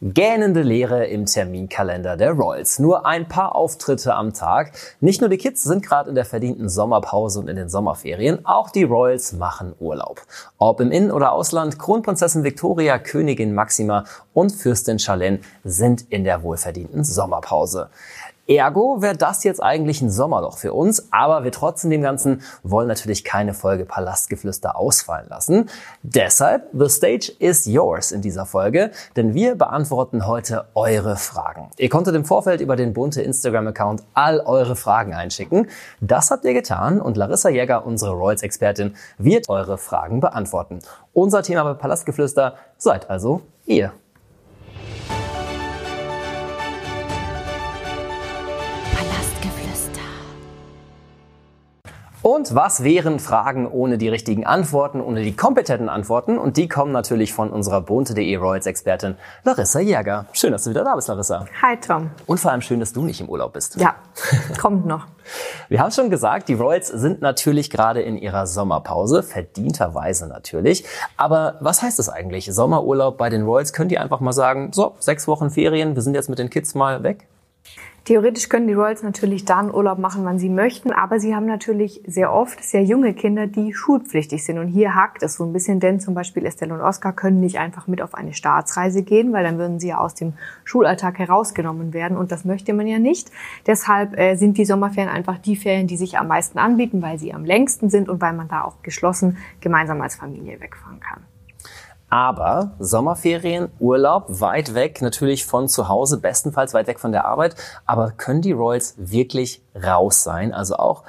Gähnende Leere im Terminkalender der Royals. Nur ein paar Auftritte am Tag. Nicht nur die Kids sind gerade in der verdienten Sommerpause und in den Sommerferien, auch die Royals machen Urlaub. Ob im In- oder Ausland, Kronprinzessin Victoria, Königin Maxima und Fürstin Charlene sind in der wohlverdienten Sommerpause. Ergo wäre das jetzt eigentlich ein Sommerloch für uns, aber wir trotzdem dem Ganzen wollen natürlich keine Folge Palastgeflüster ausfallen lassen. Deshalb, the stage is yours in dieser Folge, denn wir beantworten heute eure Fragen. Ihr konntet im Vorfeld über den bunte Instagram-Account all eure Fragen einschicken. Das habt ihr getan und Larissa Jäger, unsere Royals-Expertin, wird eure Fragen beantworten. Unser Thema bei Palastgeflüster seid also ihr. Und was wären Fragen ohne die richtigen Antworten, ohne die kompetenten Antworten? Und die kommen natürlich von unserer Bunte.de Royals-Expertin Larissa Jäger. Schön, dass du wieder da bist, Larissa. Hi, Tom. Und vor allem schön, dass du nicht im Urlaub bist. Ja, kommt noch. Wir haben schon gesagt, die Royals sind natürlich gerade in ihrer Sommerpause, verdienterweise natürlich. Aber was heißt das eigentlich? Sommerurlaub bei den Royals? Könnt ihr einfach mal sagen, so, sechs Wochen Ferien, wir sind jetzt mit den Kids mal weg? Theoretisch können die Royals natürlich dann Urlaub machen, wann sie möchten, aber sie haben natürlich sehr oft sehr junge Kinder, die schulpflichtig sind. Und hier hakt es so ein bisschen, denn zum Beispiel Estelle und Oscar können nicht einfach mit auf eine Staatsreise gehen, weil dann würden sie ja aus dem Schulalltag herausgenommen werden und das möchte man ja nicht. Deshalb äh, sind die Sommerferien einfach die Ferien, die sich am meisten anbieten, weil sie am längsten sind und weil man da auch geschlossen gemeinsam als Familie wegfahren kann. Aber Sommerferien, Urlaub, weit weg natürlich von zu Hause, bestenfalls weit weg von der Arbeit. Aber können die Royals wirklich raus sein? Also auch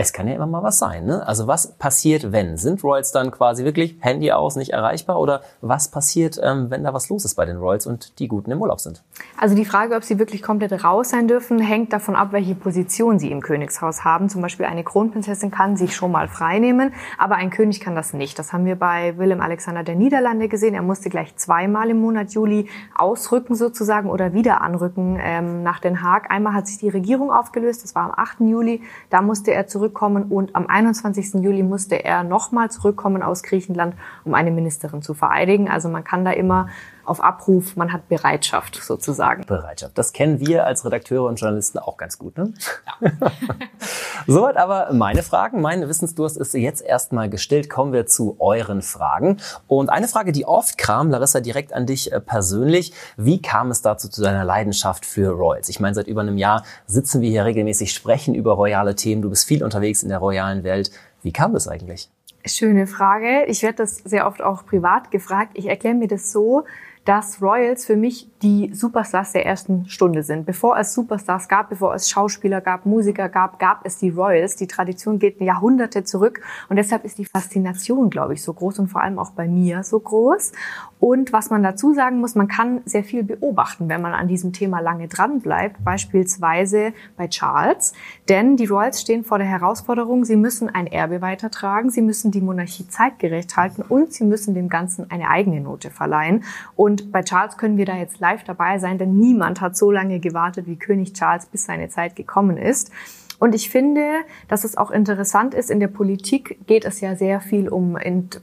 es kann ja immer mal was sein. Ne? Also was passiert, wenn? Sind Royals dann quasi wirklich Handy aus, nicht erreichbar? Oder was passiert, ähm, wenn da was los ist bei den Royals und die Guten im Urlaub sind? Also die Frage, ob sie wirklich komplett raus sein dürfen, hängt davon ab, welche Position sie im Königshaus haben. Zum Beispiel eine Kronprinzessin kann sich schon mal freinehmen, aber ein König kann das nicht. Das haben wir bei Willem Alexander der Niederlande gesehen. Er musste gleich zweimal im Monat Juli ausrücken sozusagen oder wieder anrücken ähm, nach Den Haag. Einmal hat sich die Regierung aufgelöst, das war am 8. Juli. Da musste er zurück zurückkommen und am 21. Juli musste er nochmal zurückkommen aus Griechenland, um eine Ministerin zu vereidigen. Also man kann da immer auf Abruf, man hat Bereitschaft sozusagen. Bereitschaft. Das kennen wir als Redakteure und Journalisten auch ganz gut. Ne? Ja. Soweit aber meine Fragen. Mein Wissensdurst ist jetzt erstmal gestillt. Kommen wir zu euren Fragen. Und eine Frage, die oft kam, Larissa, direkt an dich äh, persönlich. Wie kam es dazu zu deiner Leidenschaft für Royals? Ich meine, seit über einem Jahr sitzen wir hier regelmäßig, sprechen über royale Themen. Du bist viel unterwegs in der royalen Welt. Wie kam das eigentlich? Schöne Frage. Ich werde das sehr oft auch privat gefragt. Ich erkläre mir das so, dass Royals für mich die Superstars der ersten Stunde sind. Bevor es Superstars gab, bevor es Schauspieler gab, Musiker gab, gab es die Royals. Die Tradition geht Jahrhunderte zurück und deshalb ist die Faszination, glaube ich, so groß und vor allem auch bei mir so groß. Und was man dazu sagen muss, man kann sehr viel beobachten, wenn man an diesem Thema lange dran bleibt, beispielsweise bei Charles. Denn die Royals stehen vor der Herausforderung, sie müssen ein Erbe weitertragen, sie müssen die Monarchie zeitgerecht halten und sie müssen dem Ganzen eine eigene Note verleihen. Und bei Charles können wir da jetzt live dabei sein, denn niemand hat so lange gewartet wie König Charles, bis seine Zeit gekommen ist. Und ich finde, dass es auch interessant ist, in der Politik geht es ja sehr viel um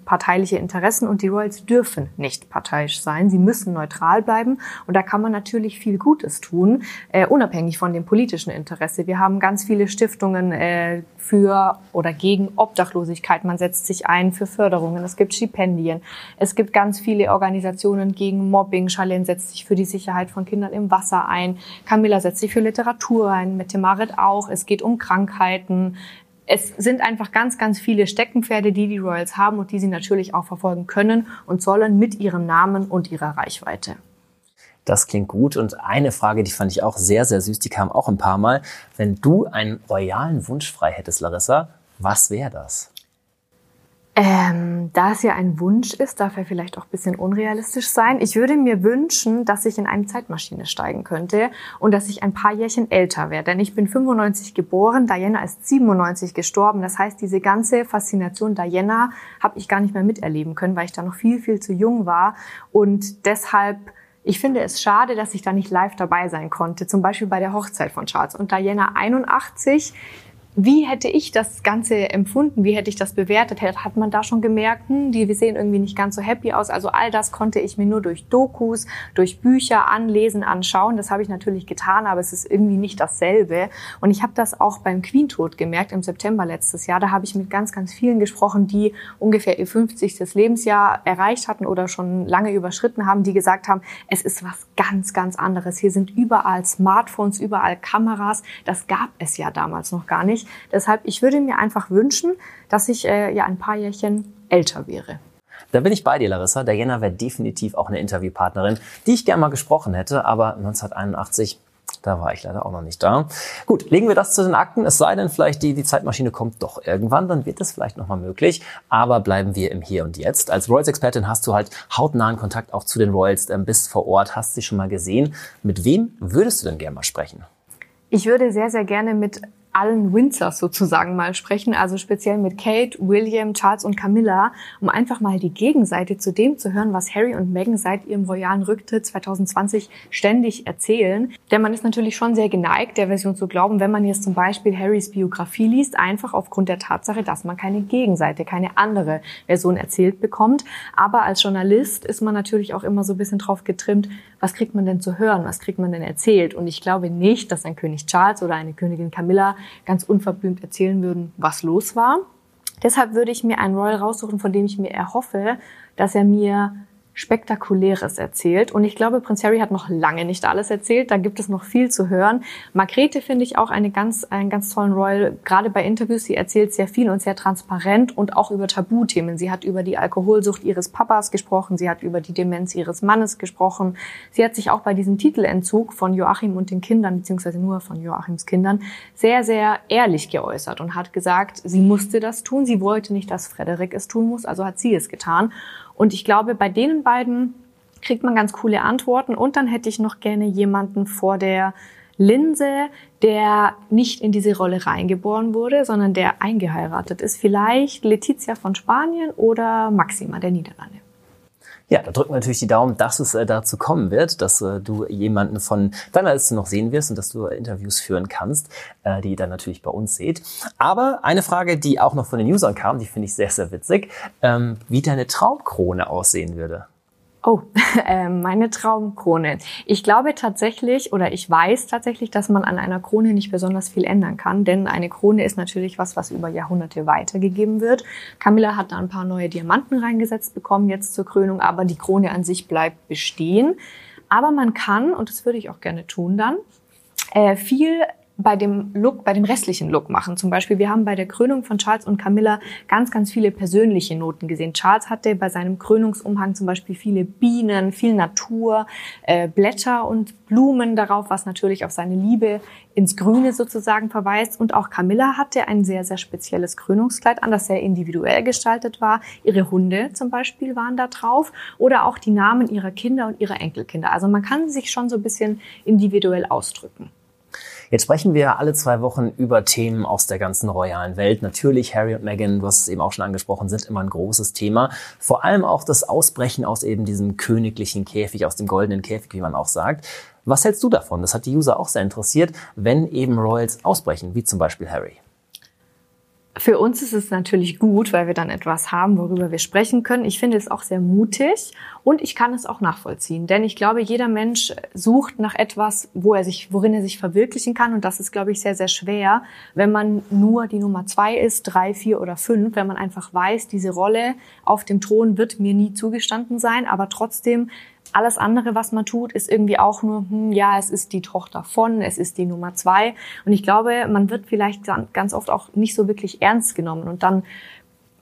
parteiliche Interessen und die Royals dürfen nicht parteiisch sein. Sie müssen neutral bleiben und da kann man natürlich viel Gutes tun, äh, unabhängig von dem politischen Interesse. Wir haben ganz viele Stiftungen äh, für oder gegen Obdachlosigkeit. Man setzt sich ein für Förderungen. Es gibt Stipendien. Es gibt ganz viele Organisationen gegen Mobbing. Charlene setzt sich für die Sicherheit von Kindern im Wasser ein. Camilla setzt sich für Literatur ein. Mette Marit auch. Es geht um Krankheiten. Es sind einfach ganz, ganz viele Steckenpferde, die die Royals haben und die sie natürlich auch verfolgen können und sollen mit ihrem Namen und ihrer Reichweite. Das klingt gut. Und eine Frage, die fand ich auch sehr, sehr süß, die kam auch ein paar Mal. Wenn du einen royalen Wunsch frei hättest, Larissa, was wäre das? Ähm, da es ja ein Wunsch ist, darf er vielleicht auch ein bisschen unrealistisch sein. Ich würde mir wünschen, dass ich in eine Zeitmaschine steigen könnte und dass ich ein paar Jährchen älter wäre. Denn ich bin 95 geboren, Diana ist 97 gestorben. Das heißt, diese ganze Faszination Diana habe ich gar nicht mehr miterleben können, weil ich da noch viel, viel zu jung war. Und deshalb ich finde es schade, dass ich da nicht live dabei sein konnte, zum Beispiel bei der Hochzeit von Charles und Diana 81 wie hätte ich das Ganze empfunden? Wie hätte ich das bewertet? Hat man da schon gemerkt, hm, die sehen irgendwie nicht ganz so happy aus? Also all das konnte ich mir nur durch Dokus, durch Bücher anlesen, anschauen. Das habe ich natürlich getan, aber es ist irgendwie nicht dasselbe. Und ich habe das auch beim Queen-Tod gemerkt im September letztes Jahr. Da habe ich mit ganz, ganz vielen gesprochen, die ungefähr ihr 50. Lebensjahr erreicht hatten oder schon lange überschritten haben, die gesagt haben, es ist was ganz, ganz anderes. Hier sind überall Smartphones, überall Kameras. Das gab es ja damals noch gar nicht. Deshalb, ich würde mir einfach wünschen, dass ich äh, ja ein paar Jährchen älter wäre. Da bin ich bei dir, Larissa. Diana wäre definitiv auch eine Interviewpartnerin, die ich gerne mal gesprochen hätte, aber 1981 da war ich leider auch noch nicht da. Gut, legen wir das zu den Akten. Es sei denn, vielleicht die, die Zeitmaschine kommt doch irgendwann, dann wird es vielleicht nochmal möglich. Aber bleiben wir im Hier und Jetzt. Als Royals-Expertin hast du halt hautnahen Kontakt auch zu den Royals, ähm, bist vor Ort, hast sie schon mal gesehen. Mit wem würdest du denn gerne mal sprechen? Ich würde sehr, sehr gerne mit allen Windsors sozusagen mal sprechen, also speziell mit Kate, William, Charles und Camilla, um einfach mal die Gegenseite zu dem zu hören, was Harry und Meghan seit ihrem royalen Rücktritt 2020 ständig erzählen. Denn man ist natürlich schon sehr geneigt, der Version zu glauben, wenn man jetzt zum Beispiel Harrys Biografie liest, einfach aufgrund der Tatsache, dass man keine Gegenseite, keine andere Version erzählt bekommt. Aber als Journalist ist man natürlich auch immer so ein bisschen drauf getrimmt, was kriegt man denn zu hören, was kriegt man denn erzählt. Und ich glaube nicht, dass ein König Charles oder eine Königin Camilla ganz unverblümt erzählen würden, was los war. Deshalb würde ich mir einen Royal raussuchen, von dem ich mir erhoffe, dass er mir Spektakuläres erzählt. Und ich glaube, Prinz Harry hat noch lange nicht alles erzählt. Da gibt es noch viel zu hören. Margrethe finde ich auch eine ganz, einen ganz tollen Royal. Gerade bei Interviews, sie erzählt sehr viel und sehr transparent und auch über Tabuthemen. Sie hat über die Alkoholsucht ihres Papas gesprochen. Sie hat über die Demenz ihres Mannes gesprochen. Sie hat sich auch bei diesem Titelentzug von Joachim und den Kindern, beziehungsweise nur von Joachims Kindern, sehr, sehr ehrlich geäußert und hat gesagt, sie musste das tun. Sie wollte nicht, dass Frederik es tun muss, also hat sie es getan. Und ich glaube, bei denen beiden kriegt man ganz coole Antworten. Und dann hätte ich noch gerne jemanden vor der Linse, der nicht in diese Rolle reingeboren wurde, sondern der eingeheiratet ist. Vielleicht Letizia von Spanien oder Maxima der Niederlande. Ja, da drücken wir natürlich die Daumen, dass es äh, dazu kommen wird, dass äh, du jemanden von deiner Liste noch sehen wirst und dass du Interviews führen kannst, äh, die ihr dann natürlich bei uns seht. Aber eine Frage, die auch noch von den Usern kam, die finde ich sehr, sehr witzig, ähm, wie deine Traumkrone aussehen würde. Oh, äh, meine Traumkrone. Ich glaube tatsächlich oder ich weiß tatsächlich, dass man an einer Krone nicht besonders viel ändern kann, denn eine Krone ist natürlich was, was über Jahrhunderte weitergegeben wird. Camilla hat da ein paar neue Diamanten reingesetzt bekommen jetzt zur Krönung, aber die Krone an sich bleibt bestehen. Aber man kann, und das würde ich auch gerne tun dann, äh, viel bei dem Look, bei dem restlichen Look machen. Zum Beispiel, wir haben bei der Krönung von Charles und Camilla ganz, ganz viele persönliche Noten gesehen. Charles hatte bei seinem Krönungsumhang zum Beispiel viele Bienen, viel Natur, äh, Blätter und Blumen darauf, was natürlich auf seine Liebe ins Grüne sozusagen verweist. Und auch Camilla hatte ein sehr, sehr spezielles Krönungskleid an, das sehr individuell gestaltet war. Ihre Hunde zum Beispiel waren da drauf oder auch die Namen ihrer Kinder und ihrer Enkelkinder. Also man kann sich schon so ein bisschen individuell ausdrücken. Jetzt sprechen wir alle zwei Wochen über Themen aus der ganzen royalen Welt. Natürlich Harry und Meghan, du hast es eben auch schon angesprochen, sind immer ein großes Thema. Vor allem auch das Ausbrechen aus eben diesem königlichen Käfig, aus dem goldenen Käfig, wie man auch sagt. Was hältst du davon? Das hat die User auch sehr interessiert, wenn eben Royals ausbrechen, wie zum Beispiel Harry. Für uns ist es natürlich gut, weil wir dann etwas haben, worüber wir sprechen können. Ich finde es auch sehr mutig und ich kann es auch nachvollziehen, denn ich glaube, jeder Mensch sucht nach etwas, wo er sich, worin er sich verwirklichen kann. Und das ist, glaube ich, sehr, sehr schwer, wenn man nur die Nummer zwei ist, drei, vier oder fünf, wenn man einfach weiß, diese Rolle auf dem Thron wird mir nie zugestanden sein, aber trotzdem alles andere, was man tut, ist irgendwie auch nur, hm, ja, es ist die Tochter von, es ist die Nummer zwei. Und ich glaube, man wird vielleicht ganz oft auch nicht so wirklich ernst genommen. Und dann,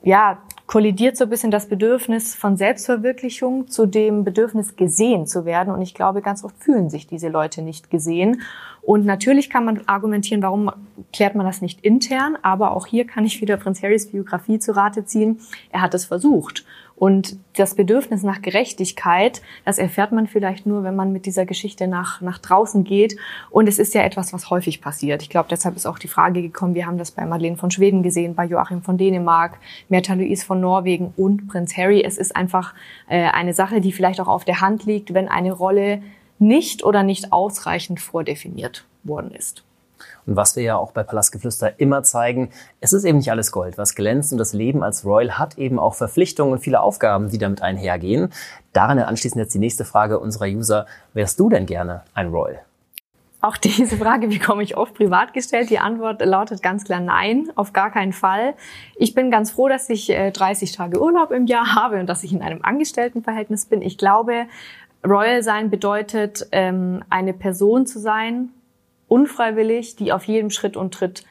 ja, kollidiert so ein bisschen das Bedürfnis von Selbstverwirklichung zu dem Bedürfnis gesehen zu werden. Und ich glaube, ganz oft fühlen sich diese Leute nicht gesehen. Und natürlich kann man argumentieren, warum klärt man das nicht intern. Aber auch hier kann ich wieder Prinz Harrys Biografie zu Rate ziehen. Er hat es versucht. Und das Bedürfnis nach Gerechtigkeit, das erfährt man vielleicht nur, wenn man mit dieser Geschichte nach, nach draußen geht. Und es ist ja etwas, was häufig passiert. Ich glaube, deshalb ist auch die Frage gekommen, wir haben das bei Madeleine von Schweden gesehen, bei Joachim von Dänemark, Märtha Louise von Norwegen und Prinz Harry. Es ist einfach äh, eine Sache, die vielleicht auch auf der Hand liegt, wenn eine Rolle nicht oder nicht ausreichend vordefiniert worden ist. Und was wir ja auch bei Palastgeflüster immer zeigen, es ist eben nicht alles Gold, was glänzt und das Leben als Royal hat eben auch Verpflichtungen und viele Aufgaben, die damit einhergehen. Daran anschließend jetzt die nächste Frage unserer User. Wärst du denn gerne ein Royal? Auch diese Frage bekomme ich oft privat gestellt. Die Antwort lautet ganz klar nein, auf gar keinen Fall. Ich bin ganz froh, dass ich 30 äh, Tage Urlaub im Jahr habe und dass ich in einem Angestelltenverhältnis bin. Ich glaube, Royal sein bedeutet, ähm, eine Person zu sein, unfreiwillig, die auf jedem Schritt und Tritt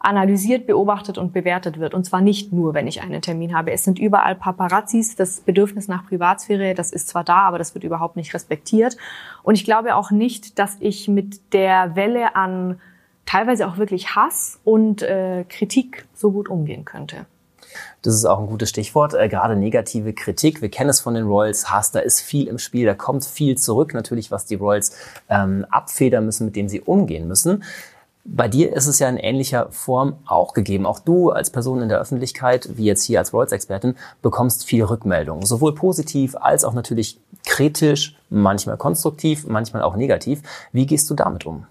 analysiert, beobachtet und bewertet wird. Und zwar nicht nur, wenn ich einen Termin habe. Es sind überall Paparazzis. Das Bedürfnis nach Privatsphäre, das ist zwar da, aber das wird überhaupt nicht respektiert. Und ich glaube auch nicht, dass ich mit der Welle an teilweise auch wirklich Hass und äh, Kritik so gut umgehen könnte. Das ist auch ein gutes Stichwort. Äh, gerade negative Kritik. Wir kennen es von den Royals. Hass, da ist viel im Spiel. Da kommt viel zurück. Natürlich, was die Royals ähm, abfedern müssen, mit dem sie umgehen müssen. Bei dir ist es ja in ähnlicher Form auch gegeben. Auch du als Person in der Öffentlichkeit, wie jetzt hier als Royals-Expertin, bekommst viel Rückmeldung. Sowohl positiv als auch natürlich kritisch, manchmal konstruktiv, manchmal auch negativ. Wie gehst du damit um?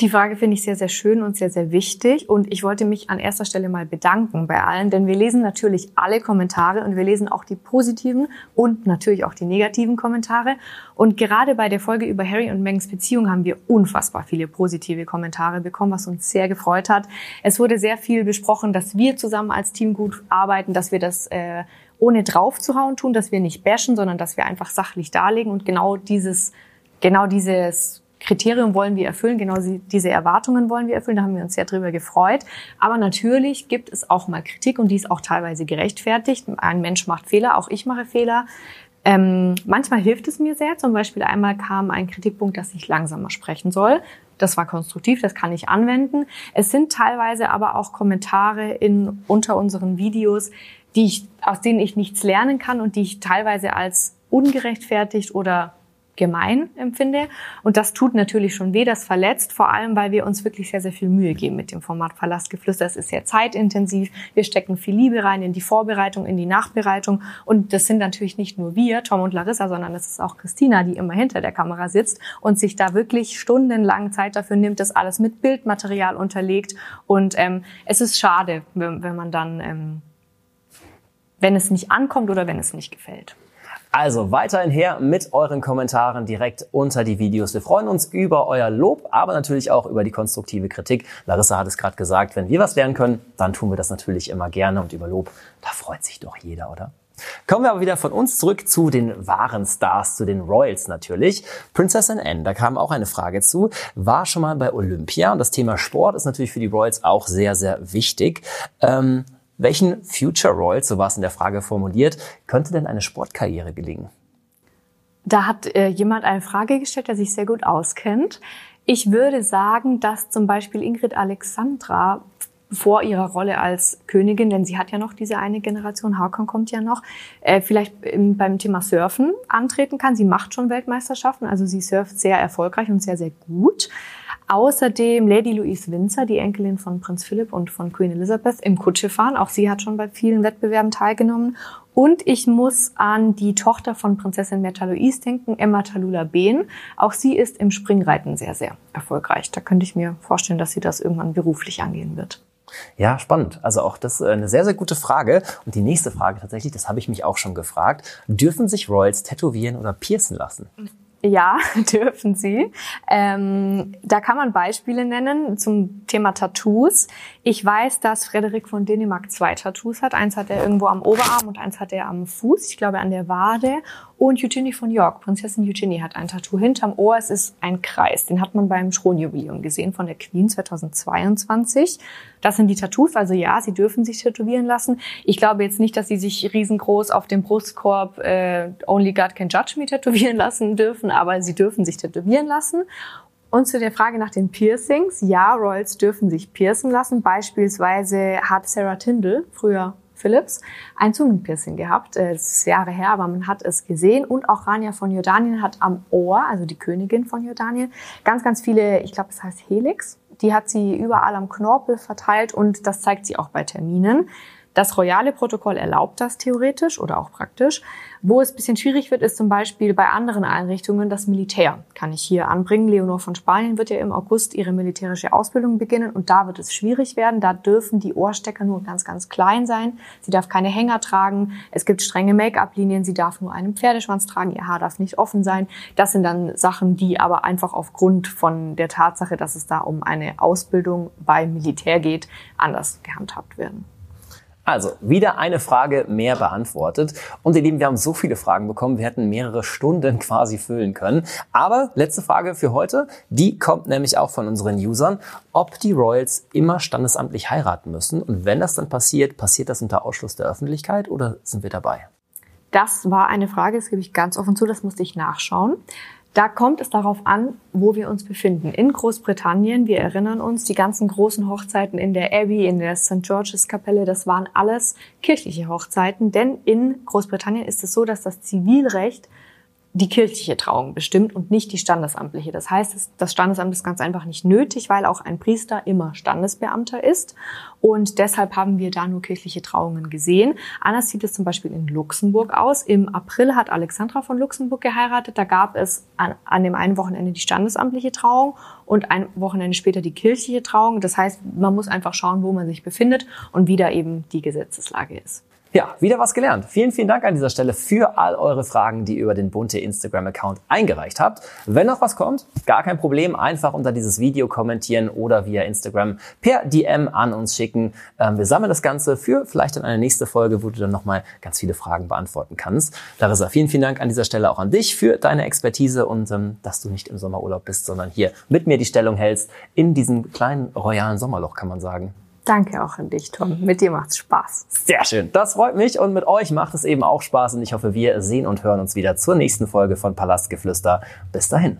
Die Frage finde ich sehr, sehr schön und sehr, sehr wichtig. Und ich wollte mich an erster Stelle mal bedanken bei allen, denn wir lesen natürlich alle Kommentare und wir lesen auch die positiven und natürlich auch die negativen Kommentare. Und gerade bei der Folge über Harry und Megans Beziehung haben wir unfassbar viele positive Kommentare bekommen, was uns sehr gefreut hat. Es wurde sehr viel besprochen, dass wir zusammen als Team gut arbeiten, dass wir das äh, ohne draufzuhauen tun, dass wir nicht bashen, sondern dass wir einfach sachlich darlegen und genau dieses, genau dieses Kriterium wollen wir erfüllen, genau diese Erwartungen wollen wir erfüllen, da haben wir uns sehr drüber gefreut. Aber natürlich gibt es auch mal Kritik und die ist auch teilweise gerechtfertigt. Ein Mensch macht Fehler, auch ich mache Fehler. Ähm, manchmal hilft es mir sehr. Zum Beispiel einmal kam ein Kritikpunkt, dass ich langsamer sprechen soll. Das war konstruktiv, das kann ich anwenden. Es sind teilweise aber auch Kommentare in, unter unseren Videos, die ich, aus denen ich nichts lernen kann und die ich teilweise als ungerechtfertigt oder gemein empfinde. Und das tut natürlich schon weh, das verletzt, vor allem, weil wir uns wirklich sehr, sehr viel Mühe geben mit dem Format Verlassgeflüster. Es ist sehr zeitintensiv. Wir stecken viel Liebe rein in die Vorbereitung, in die Nachbereitung. Und das sind natürlich nicht nur wir, Tom und Larissa, sondern es ist auch Christina, die immer hinter der Kamera sitzt und sich da wirklich stundenlang Zeit dafür nimmt, das alles mit Bildmaterial unterlegt. Und ähm, es ist schade, wenn, wenn man dann, ähm, wenn es nicht ankommt oder wenn es nicht gefällt. Also weiterhin her mit euren Kommentaren direkt unter die Videos. Wir freuen uns über euer Lob, aber natürlich auch über die konstruktive Kritik. Larissa hat es gerade gesagt, wenn wir was lernen können, dann tun wir das natürlich immer gerne und über Lob, da freut sich doch jeder, oder? Kommen wir aber wieder von uns zurück zu den wahren Stars, zu den Royals natürlich. Prinzessin Anne, da kam auch eine Frage zu, war schon mal bei Olympia und das Thema Sport ist natürlich für die Royals auch sehr, sehr wichtig. Ähm, welchen Future Royals, so war es in der Frage formuliert, könnte denn eine Sportkarriere gelingen? Da hat äh, jemand eine Frage gestellt, der sich sehr gut auskennt. Ich würde sagen, dass zum Beispiel Ingrid Alexandra vor ihrer Rolle als Königin, denn sie hat ja noch diese eine Generation, Hakan kommt ja noch, äh, vielleicht beim Thema Surfen antreten kann. Sie macht schon Weltmeisterschaften, also sie surft sehr erfolgreich und sehr, sehr gut. Außerdem Lady Louise Windsor, die Enkelin von Prinz Philipp und von Queen Elizabeth, im Kutschefahren. Auch sie hat schon bei vielen Wettbewerben teilgenommen. Und ich muss an die Tochter von Prinzessin Meta Louise denken, Emma Talula Behn. Auch sie ist im Springreiten sehr, sehr erfolgreich. Da könnte ich mir vorstellen, dass sie das irgendwann beruflich angehen wird. Ja, spannend. Also auch das äh, eine sehr, sehr gute Frage. Und die nächste Frage tatsächlich, das habe ich mich auch schon gefragt. Dürfen sich Royals tätowieren oder piercen lassen? Ja, dürfen sie. Ähm, da kann man Beispiele nennen zum Thema Tattoos. Ich weiß, dass Frederik von Dänemark zwei Tattoos hat. Eins hat er irgendwo am Oberarm und eins hat er am Fuß, ich glaube an der Wade. Und Eugenie von York, Prinzessin Eugenie, hat ein Tattoo hinterm Ohr. Es ist ein Kreis. Den hat man beim Thronjubiläum gesehen von der Queen 2022. Das sind die Tattoos. Also ja, sie dürfen sich tätowieren lassen. Ich glaube jetzt nicht, dass sie sich riesengroß auf dem Brustkorb äh, Only God Can Judge Me tätowieren lassen dürfen, aber sie dürfen sich tätowieren lassen. Und zu der Frage nach den Piercings. Ja, Royals dürfen sich piercen lassen. Beispielsweise hat Sarah Tindall, früher Phillips ein Zungenpiercing gehabt. Äh, das ist Jahre her, aber man hat es gesehen. Und auch Rania von Jordanien hat am Ohr, also die Königin von Jordanien, ganz, ganz viele, ich glaube, es heißt Helix. Die hat sie überall am Knorpel verteilt und das zeigt sie auch bei Terminen. Das royale Protokoll erlaubt das theoretisch oder auch praktisch. Wo es bisschen schwierig wird, ist zum Beispiel bei anderen Einrichtungen das Militär. Kann ich hier anbringen. Leonor von Spanien wird ja im August ihre militärische Ausbildung beginnen und da wird es schwierig werden. Da dürfen die Ohrstecker nur ganz, ganz klein sein. Sie darf keine Hänger tragen. Es gibt strenge Make-up-Linien. Sie darf nur einen Pferdeschwanz tragen. Ihr Haar darf nicht offen sein. Das sind dann Sachen, die aber einfach aufgrund von der Tatsache, dass es da um eine Ausbildung beim Militär geht, anders gehandhabt werden. Also, wieder eine Frage mehr beantwortet. Und ihr Lieben, wir haben so viele Fragen bekommen, wir hätten mehrere Stunden quasi füllen können. Aber letzte Frage für heute, die kommt nämlich auch von unseren Usern, ob die Royals immer standesamtlich heiraten müssen. Und wenn das dann passiert, passiert das unter Ausschluss der Öffentlichkeit oder sind wir dabei? Das war eine Frage, das gebe ich ganz offen zu, das musste ich nachschauen. Da kommt es darauf an, wo wir uns befinden. In Großbritannien, wir erinnern uns, die ganzen großen Hochzeiten in der Abbey, in der St. George's Kapelle, das waren alles kirchliche Hochzeiten, denn in Großbritannien ist es so, dass das Zivilrecht die kirchliche Trauung bestimmt und nicht die standesamtliche. Das heißt, das Standesamt ist ganz einfach nicht nötig, weil auch ein Priester immer Standesbeamter ist. Und deshalb haben wir da nur kirchliche Trauungen gesehen. Anders sieht es zum Beispiel in Luxemburg aus. Im April hat Alexandra von Luxemburg geheiratet. Da gab es an, an dem einen Wochenende die standesamtliche Trauung und ein Wochenende später die kirchliche Trauung. Das heißt, man muss einfach schauen, wo man sich befindet und wie da eben die Gesetzeslage ist. Ja, wieder was gelernt. Vielen, vielen Dank an dieser Stelle für all eure Fragen, die ihr über den bunte Instagram-Account eingereicht habt. Wenn noch was kommt, gar kein Problem, einfach unter dieses Video kommentieren oder via Instagram per DM an uns schicken. Ähm, wir sammeln das Ganze für vielleicht in eine nächste Folge, wo du dann nochmal ganz viele Fragen beantworten kannst. Larissa, vielen, vielen Dank an dieser Stelle auch an dich für deine Expertise und ähm, dass du nicht im Sommerurlaub bist, sondern hier mit mir die Stellung hältst in diesem kleinen royalen Sommerloch, kann man sagen. Danke auch an dich, Tom. Mit dir macht's Spaß. Sehr schön. Das freut mich und mit euch macht es eben auch Spaß und ich hoffe, wir sehen und hören uns wieder zur nächsten Folge von Palastgeflüster. Bis dahin.